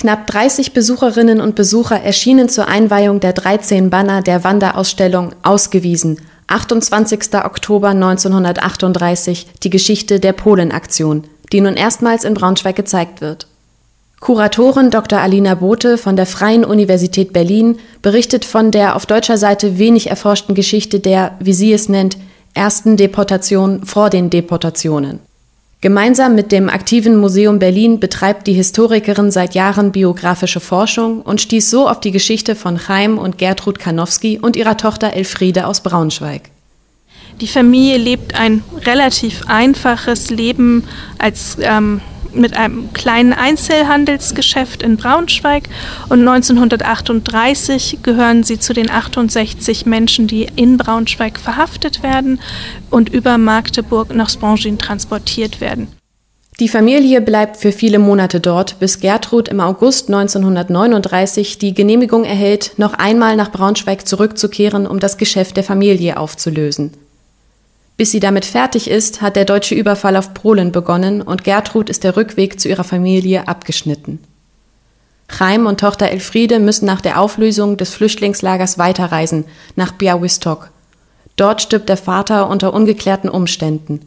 Knapp 30 Besucherinnen und Besucher erschienen zur Einweihung der 13 Banner der Wanderausstellung Ausgewiesen, 28. Oktober 1938, die Geschichte der Polenaktion, die nun erstmals in Braunschweig gezeigt wird. Kuratorin Dr. Alina Bote von der Freien Universität Berlin berichtet von der auf deutscher Seite wenig erforschten Geschichte der, wie sie es nennt, ersten Deportation vor den Deportationen. Gemeinsam mit dem aktiven Museum Berlin betreibt die Historikerin seit Jahren biografische Forschung und stieß so auf die Geschichte von Chaim und Gertrud Kanowski und ihrer Tochter Elfriede aus Braunschweig. Die Familie lebt ein relativ einfaches Leben als ähm, mit einem kleinen Einzelhandelsgeschäft in Braunschweig und 1938 gehören sie zu den 68 Menschen, die in Braunschweig verhaftet werden und über Magdeburg nach Spongin transportiert werden. Die Familie bleibt für viele Monate dort, bis Gertrud im August 1939 die Genehmigung erhält, noch einmal nach Braunschweig zurückzukehren, um das Geschäft der Familie aufzulösen. Bis sie damit fertig ist, hat der deutsche Überfall auf Polen begonnen und Gertrud ist der Rückweg zu ihrer Familie abgeschnitten. Chaim und Tochter Elfriede müssen nach der Auflösung des Flüchtlingslagers weiterreisen, nach Białystok. Dort stirbt der Vater unter ungeklärten Umständen.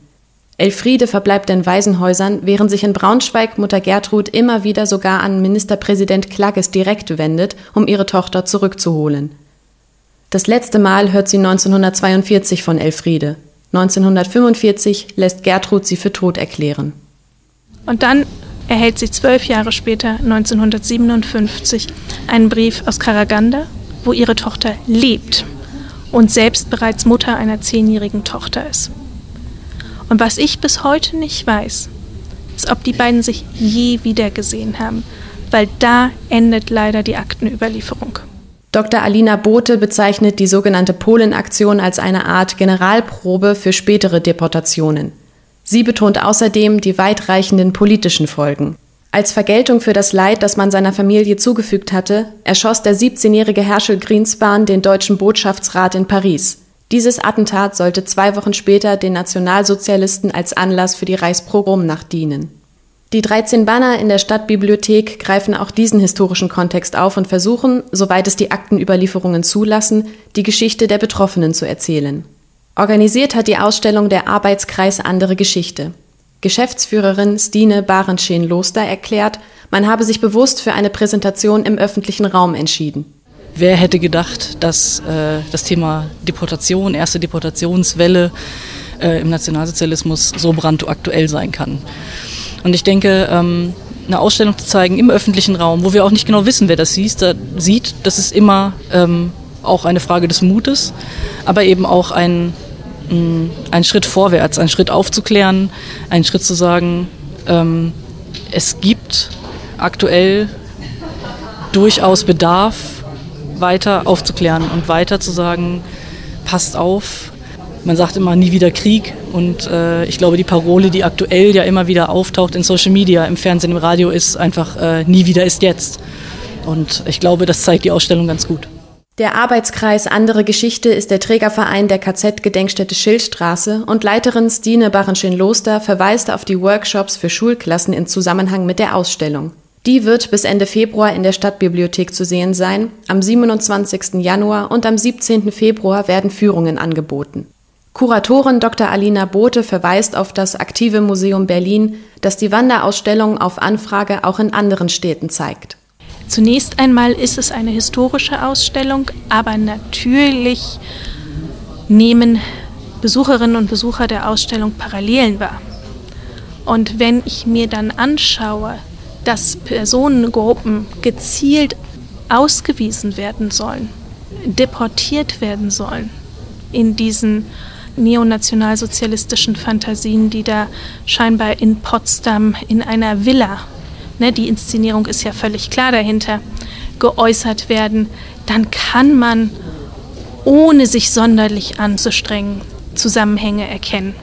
Elfriede verbleibt in Waisenhäusern, während sich in Braunschweig Mutter Gertrud immer wieder sogar an Ministerpräsident Klagges direkt wendet, um ihre Tochter zurückzuholen. Das letzte Mal hört sie 1942 von Elfriede. 1945 lässt Gertrud sie für tot erklären. Und dann erhält sie zwölf Jahre später, 1957, einen Brief aus Karaganda, wo ihre Tochter lebt und selbst bereits Mutter einer zehnjährigen Tochter ist. Und was ich bis heute nicht weiß, ist, ob die beiden sich je wiedergesehen haben, weil da endet leider die Aktenüberlieferung. Dr. Alina Bote bezeichnet die sogenannte Polenaktion als eine Art Generalprobe für spätere Deportationen. Sie betont außerdem die weitreichenden politischen Folgen. Als Vergeltung für das Leid, das man seiner Familie zugefügt hatte, erschoss der 17-jährige Herschel Greenspan den deutschen Botschaftsrat in Paris. Dieses Attentat sollte zwei Wochen später den Nationalsozialisten als Anlass für die Reichspogromnacht dienen. Die 13 Banner in der Stadtbibliothek greifen auch diesen historischen Kontext auf und versuchen, soweit es die Aktenüberlieferungen zulassen, die Geschichte der Betroffenen zu erzählen. Organisiert hat die Ausstellung der Arbeitskreis Andere Geschichte. Geschäftsführerin Stine Barenschen-Loster erklärt, man habe sich bewusst für eine Präsentation im öffentlichen Raum entschieden. Wer hätte gedacht, dass äh, das Thema Deportation, erste Deportationswelle äh, im Nationalsozialismus so brandaktuell sein kann? Und ich denke, ähm, eine Ausstellung zu zeigen im öffentlichen Raum, wo wir auch nicht genau wissen, wer das sieht, da sieht das ist immer ähm, auch eine Frage des Mutes, aber eben auch ein, mh, ein Schritt vorwärts, ein Schritt aufzuklären, ein Schritt zu sagen, ähm, es gibt aktuell durchaus Bedarf, weiter aufzuklären und weiter zu sagen, passt auf, man sagt immer nie wieder Krieg und äh, ich glaube, die Parole, die aktuell ja immer wieder auftaucht in Social Media, im Fernsehen, im Radio, ist einfach äh, nie wieder ist jetzt. Und ich glaube, das zeigt die Ausstellung ganz gut. Der Arbeitskreis Andere Geschichte ist der Trägerverein der KZ-Gedenkstätte Schildstraße und Leiterin Stine Barenschin-Loster verweist auf die Workshops für Schulklassen in Zusammenhang mit der Ausstellung. Die wird bis Ende Februar in der Stadtbibliothek zu sehen sein. Am 27. Januar und am 17. Februar werden Führungen angeboten. Kuratorin Dr. Alina Bote verweist auf das Aktive Museum Berlin, das die Wanderausstellung auf Anfrage auch in anderen Städten zeigt. Zunächst einmal ist es eine historische Ausstellung, aber natürlich nehmen Besucherinnen und Besucher der Ausstellung Parallelen wahr. Und wenn ich mir dann anschaue, dass Personengruppen gezielt ausgewiesen werden sollen, deportiert werden sollen in diesen neonationalsozialistischen Fantasien, die da scheinbar in Potsdam in einer Villa, ne, die Inszenierung ist ja völlig klar dahinter, geäußert werden, dann kann man, ohne sich sonderlich anzustrengen, Zusammenhänge erkennen.